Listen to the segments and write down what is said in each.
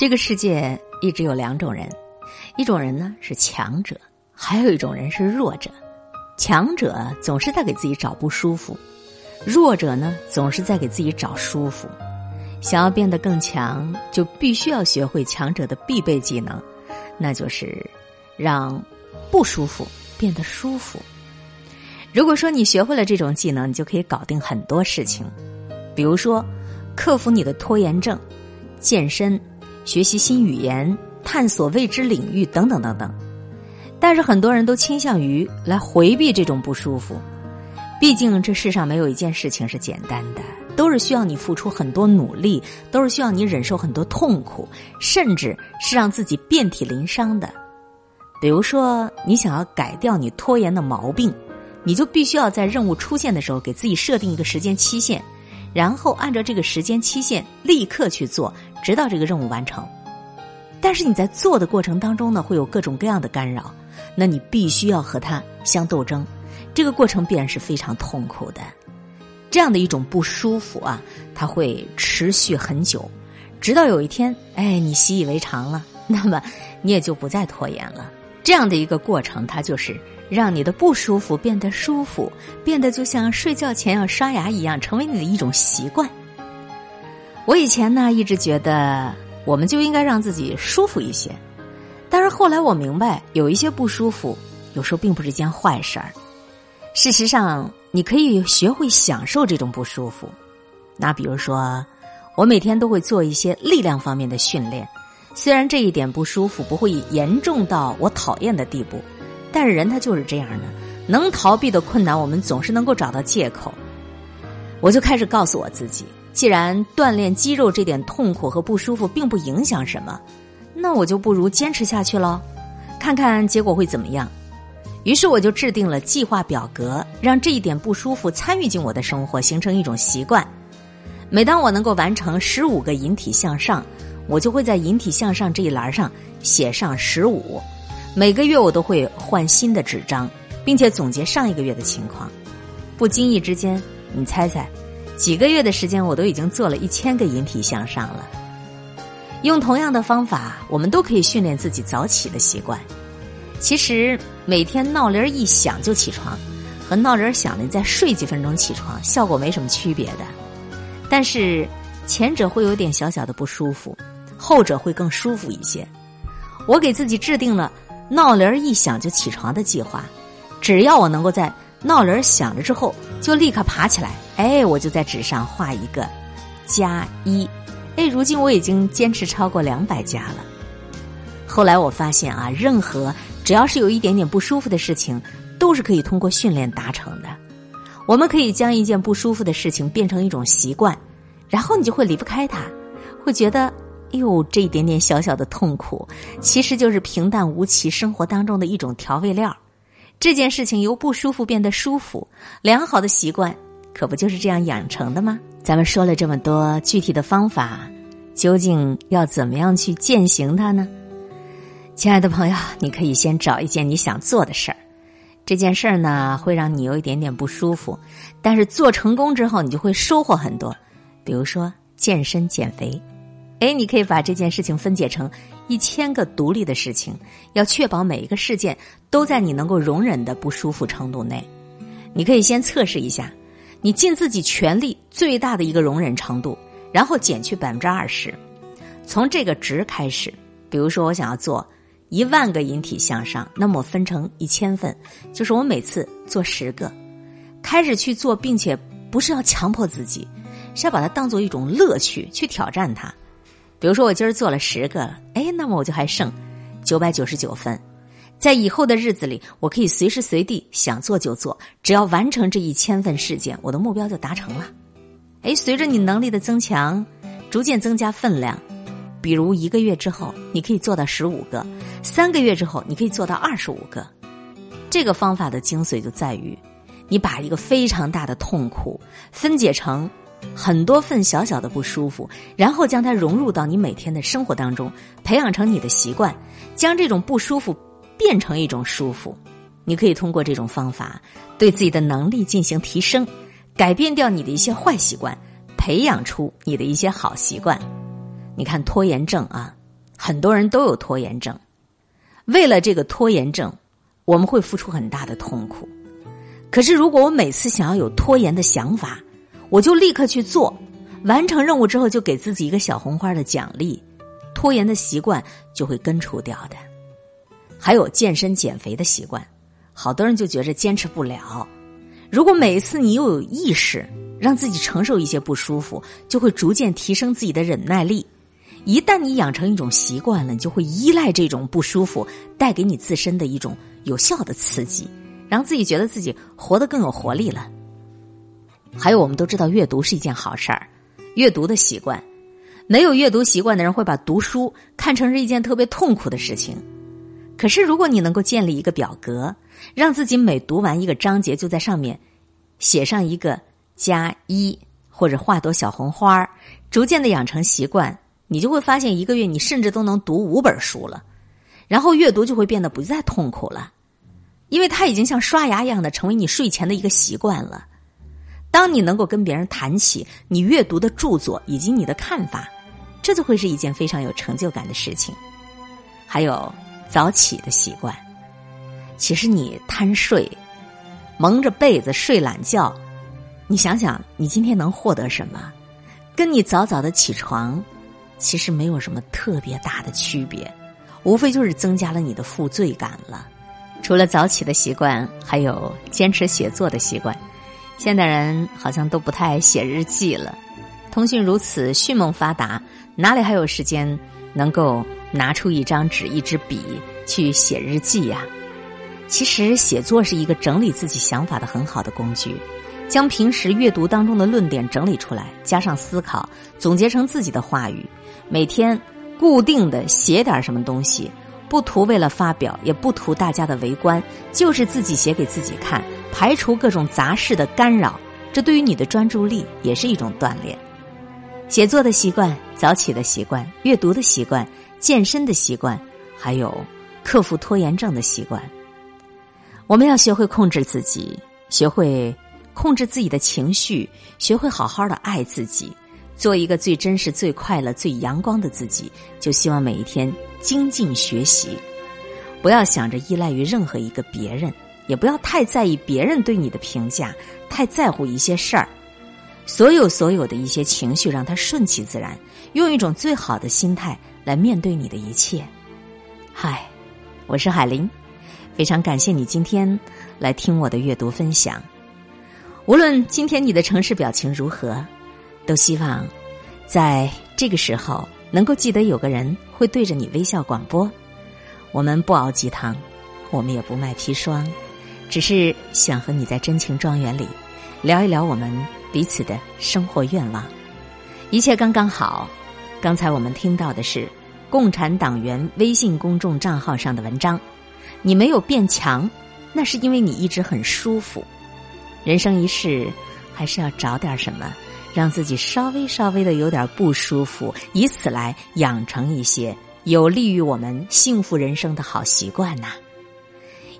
这个世界一直有两种人，一种人呢是强者，还有一种人是弱者。强者总是在给自己找不舒服，弱者呢总是在给自己找舒服。想要变得更强，就必须要学会强者的必备技能，那就是让不舒服变得舒服。如果说你学会了这种技能，你就可以搞定很多事情，比如说克服你的拖延症、健身。学习新语言、探索未知领域等等等等，但是很多人都倾向于来回避这种不舒服。毕竟这世上没有一件事情是简单的，都是需要你付出很多努力，都是需要你忍受很多痛苦，甚至是让自己遍体鳞伤的。比如说，你想要改掉你拖延的毛病，你就必须要在任务出现的时候给自己设定一个时间期限。然后按照这个时间期限立刻去做，直到这个任务完成。但是你在做的过程当中呢，会有各种各样的干扰，那你必须要和它相斗争，这个过程必然是非常痛苦的。这样的一种不舒服啊，它会持续很久，直到有一天，哎，你习以为常了，那么你也就不再拖延了。这样的一个过程，它就是。让你的不舒服变得舒服，变得就像睡觉前要刷牙一样，成为你的一种习惯。我以前呢一直觉得，我们就应该让自己舒服一些，但是后来我明白，有一些不舒服，有时候并不是一件坏事儿。事实上，你可以学会享受这种不舒服。那比如说，我每天都会做一些力量方面的训练，虽然这一点不舒服不会严重到我讨厌的地步。但是人他就是这样的，能逃避的困难，我们总是能够找到借口。我就开始告诉我自己，既然锻炼肌肉这点痛苦和不舒服并不影响什么，那我就不如坚持下去喽，看看结果会怎么样。于是我就制定了计划表格，让这一点不舒服参与进我的生活，形成一种习惯。每当我能够完成十五个引体向上，我就会在引体向上这一栏上写上十五。每个月我都会换新的纸张，并且总结上一个月的情况。不经意之间，你猜猜，几个月的时间我都已经做了一千个引体向上了。用同样的方法，我们都可以训练自己早起的习惯。其实每天闹铃一响就起床，和闹铃响了再睡几分钟起床，效果没什么区别的。但是前者会有点小小的不舒服，后者会更舒服一些。我给自己制定了。闹铃一响就起床的计划，只要我能够在闹铃响了之后就立刻爬起来，哎，我就在纸上画一个加一，哎，如今我已经坚持超过两百加了。后来我发现啊，任何只要是有一点点不舒服的事情，都是可以通过训练达成的。我们可以将一件不舒服的事情变成一种习惯，然后你就会离不开它，会觉得。哟，这一点点小小的痛苦，其实就是平淡无奇生活当中的一种调味料。这件事情由不舒服变得舒服，良好的习惯可不就是这样养成的吗？咱们说了这么多具体的方法，究竟要怎么样去践行它呢？亲爱的朋友，你可以先找一件你想做的事儿，这件事儿呢会让你有一点点不舒服，但是做成功之后，你就会收获很多。比如说健身减肥。哎，你可以把这件事情分解成一千个独立的事情，要确保每一个事件都在你能够容忍的不舒服程度内。你可以先测试一下，你尽自己全力最大的一个容忍程度，然后减去百分之二十，从这个值开始。比如说，我想要做一万个引体向上，那么分成一千份，就是我每次做十个，开始去做，并且不是要强迫自己，是要把它当做一种乐趣去挑战它。比如说，我今儿做了十个了，哎，那么我就还剩九百九十九分。在以后的日子里，我可以随时随地想做就做，只要完成这一千份事件，我的目标就达成了。哎，随着你能力的增强，逐渐增加分量。比如一个月之后，你可以做到十五个；三个月之后，你可以做到二十五个。这个方法的精髓就在于，你把一个非常大的痛苦分解成。很多份小小的不舒服，然后将它融入到你每天的生活当中，培养成你的习惯，将这种不舒服变成一种舒服。你可以通过这种方法对自己的能力进行提升，改变掉你的一些坏习惯，培养出你的一些好习惯。你看拖延症啊，很多人都有拖延症。为了这个拖延症，我们会付出很大的痛苦。可是，如果我每次想要有拖延的想法，我就立刻去做，完成任务之后就给自己一个小红花的奖励，拖延的习惯就会根除掉的。还有健身减肥的习惯，好多人就觉着坚持不了。如果每一次你又有意识让自己承受一些不舒服，就会逐渐提升自己的忍耐力。一旦你养成一种习惯了，你就会依赖这种不舒服带给你自身的一种有效的刺激，让自己觉得自己活得更有活力了。还有，我们都知道阅读是一件好事儿，阅读的习惯，没有阅读习惯的人会把读书看成是一件特别痛苦的事情。可是，如果你能够建立一个表格，让自己每读完一个章节就在上面写上一个加一，或者画朵小红花逐渐的养成习惯。你就会发现，一个月你甚至都能读五本书了，然后阅读就会变得不再痛苦了，因为它已经像刷牙一样的成为你睡前的一个习惯了。当你能够跟别人谈起你阅读的著作以及你的看法，这就会是一件非常有成就感的事情。还有早起的习惯，其实你贪睡，蒙着被子睡懒觉，你想想，你今天能获得什么？跟你早早的起床。其实没有什么特别大的区别，无非就是增加了你的负罪感了。除了早起的习惯，还有坚持写作的习惯。现代人好像都不太写日记了，通讯如此迅猛发达，哪里还有时间能够拿出一张纸、一支笔去写日记呀？其实写作是一个整理自己想法的很好的工具。将平时阅读当中的论点整理出来，加上思考，总结成自己的话语。每天固定的写点什么东西，不图为了发表，也不图大家的围观，就是自己写给自己看，排除各种杂事的干扰。这对于你的专注力也是一种锻炼。写作的习惯、早起的习惯、阅读的习惯、健身的习惯，还有克服拖延症的习惯，我们要学会控制自己，学会。控制自己的情绪，学会好好的爱自己，做一个最真实、最快乐、最阳光的自己。就希望每一天精进学习，不要想着依赖于任何一个别人，也不要太在意别人对你的评价，太在乎一些事儿。所有所有的一些情绪，让它顺其自然，用一种最好的心态来面对你的一切。嗨，我是海林，非常感谢你今天来听我的阅读分享。无论今天你的城市表情如何，都希望在这个时候能够记得有个人会对着你微笑广播。我们不熬鸡汤，我们也不卖砒霜，只是想和你在真情庄园里聊一聊我们彼此的生活愿望。一切刚刚好。刚才我们听到的是共产党员微信公众账号上的文章。你没有变强，那是因为你一直很舒服。人生一世，还是要找点什么，让自己稍微稍微的有点不舒服，以此来养成一些有利于我们幸福人生的好习惯呐。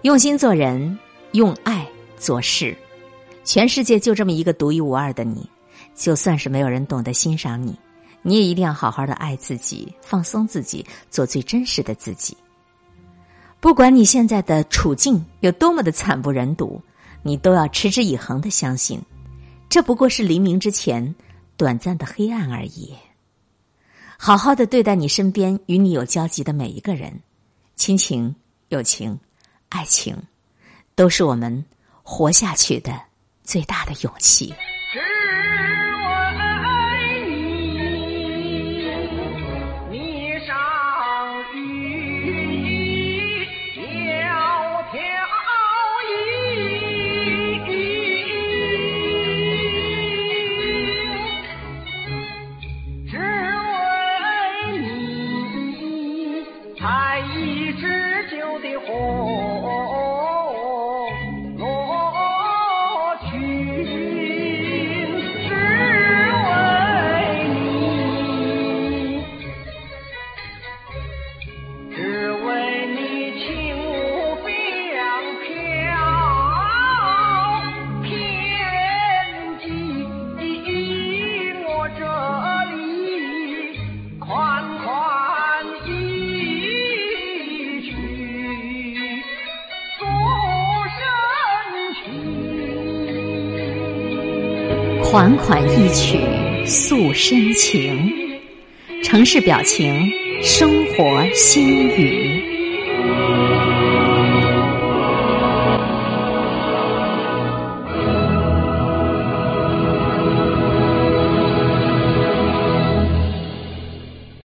用心做人，用爱做事，全世界就这么一个独一无二的你，就算是没有人懂得欣赏你，你也一定要好好的爱自己，放松自己，做最真实的自己。不管你现在的处境有多么的惨不忍睹。你都要持之以恒的相信，这不过是黎明之前短暂的黑暗而已。好好的对待你身边与你有交集的每一个人，亲情、友情、爱情，都是我们活下去的最大的勇气。采一枝酒的红款款一曲诉深情，城市表情，生活心语。